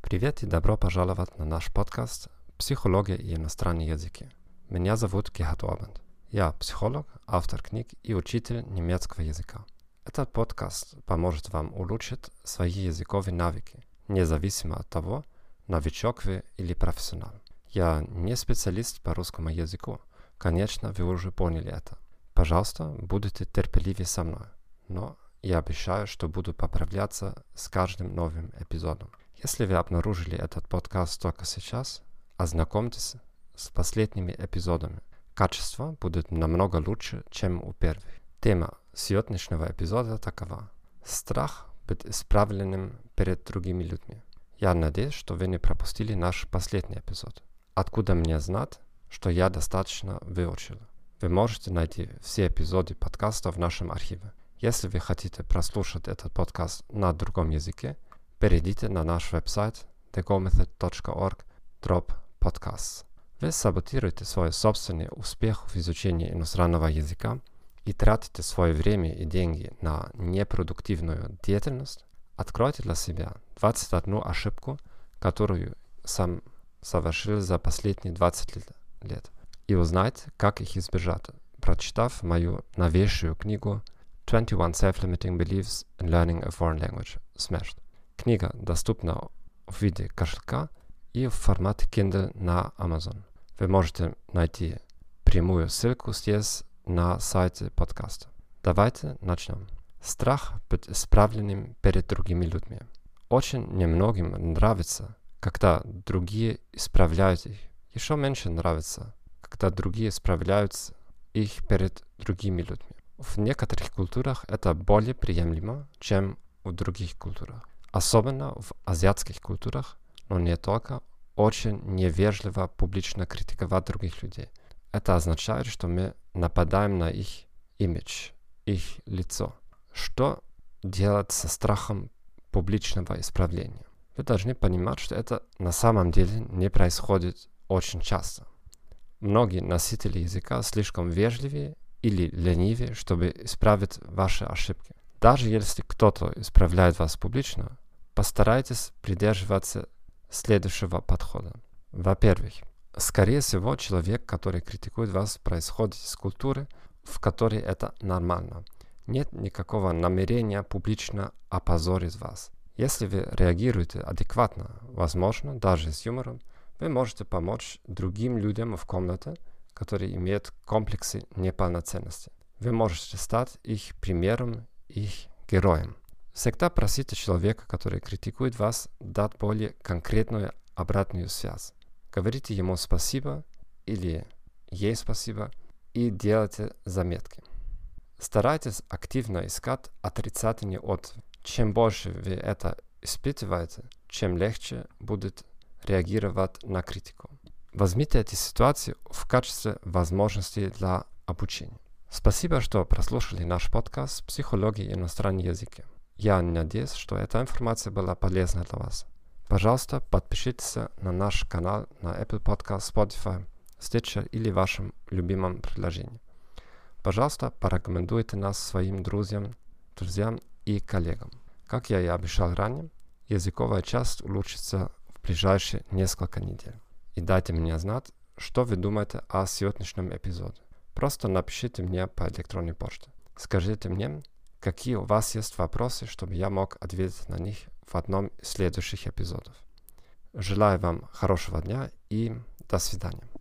Привет и добро пожаловать на наш подкаст «Психология и иностранные языки». Меня зовут Гехат Обанд. Я психолог, автор книг и учитель немецкого языка. Этот подкаст поможет вам улучшить свои языковые навыки, независимо от того, новичок вы или профессионал. Я не специалист по русскому языку. Конечно, вы уже поняли это. Пожалуйста, будьте терпеливы со мной. Но я обещаю, что буду поправляться с каждым новым эпизодом. Если вы обнаружили этот подкаст только сейчас, ознакомьтесь с последними эпизодами. Качество будет намного лучше, чем у первых. Тема сегодняшнего эпизода такова. Страх быть исправленным перед другими людьми. Я надеюсь, что вы не пропустили наш последний эпизод. Откуда мне знать, что я достаточно выучил? Вы можете найти все эпизоды подкаста в нашем архиве. Если вы хотите прослушать этот подкаст на другом языке, перейдите на наш веб-сайт thegomethod.org drop podcasts. Вы саботируете свой собственный успех в изучении иностранного языка и тратите свое время и деньги на непродуктивную деятельность, откройте для себя 21 ошибку, которую сам совершил за последние 20 лет, и узнайте, как их избежать, прочитав мою новейшую книгу 21 Self-Limiting Beliefs in Learning a Foreign Language Smashed. Книга доступна в виде кошелька и в формате Kindle на Amazon. Вы можете найти прямую ссылку здесь на сайте подкаста. Давайте начнем. Страх быть исправленным перед другими людьми. Очень немногим нравится, когда другие исправляют их. Еще меньше нравится, когда другие исправляют их перед другими людьми. В некоторых культурах это более приемлемо, чем в других культурах. Особенно в азиатских культурах, но не только, очень невежливо публично критиковать других людей. Это означает, что мы нападаем на их имидж, их лицо. Что делать со страхом публичного исправления? Вы должны понимать, что это на самом деле не происходит очень часто. Многие носители языка слишком вежливые или ленивые, чтобы исправить ваши ошибки. Даже если кто-то исправляет вас публично, Постарайтесь придерживаться следующего подхода. Во-первых, скорее всего, человек, который критикует вас, происходит из культуры, в которой это нормально. Нет никакого намерения публично опозорить вас. Если вы реагируете адекватно, возможно, даже с юмором, вы можете помочь другим людям в комнате, которые имеют комплексы неполноценности. Вы можете стать их примером, их героем. Всегда просите человека, который критикует вас, дать более конкретную обратную связь. Говорите ему спасибо или ей спасибо и делайте заметки. Старайтесь активно искать отрицательный отзыв. Чем больше вы это испытываете, чем легче будет реагировать на критику. Возьмите эти ситуации в качестве возможности для обучения. Спасибо, что прослушали наш подкаст «Психология и иностранные языки». Я надеюсь, что эта информация была полезна для вас. Пожалуйста, подпишитесь на наш канал на Apple Podcast, Spotify, Stitcher или вашем любимом приложении. Пожалуйста, порекомендуйте нас своим друзьям, друзьям и коллегам. Как я и обещал ранее, языковая часть улучшится в ближайшие несколько недель. И дайте мне знать, что вы думаете о сегодняшнем эпизоде. Просто напишите мне по электронной почте. Скажите мне, какие у вас есть вопросы, чтобы я мог ответить на них в одном из следующих эпизодов. Желаю вам хорошего дня и до свидания.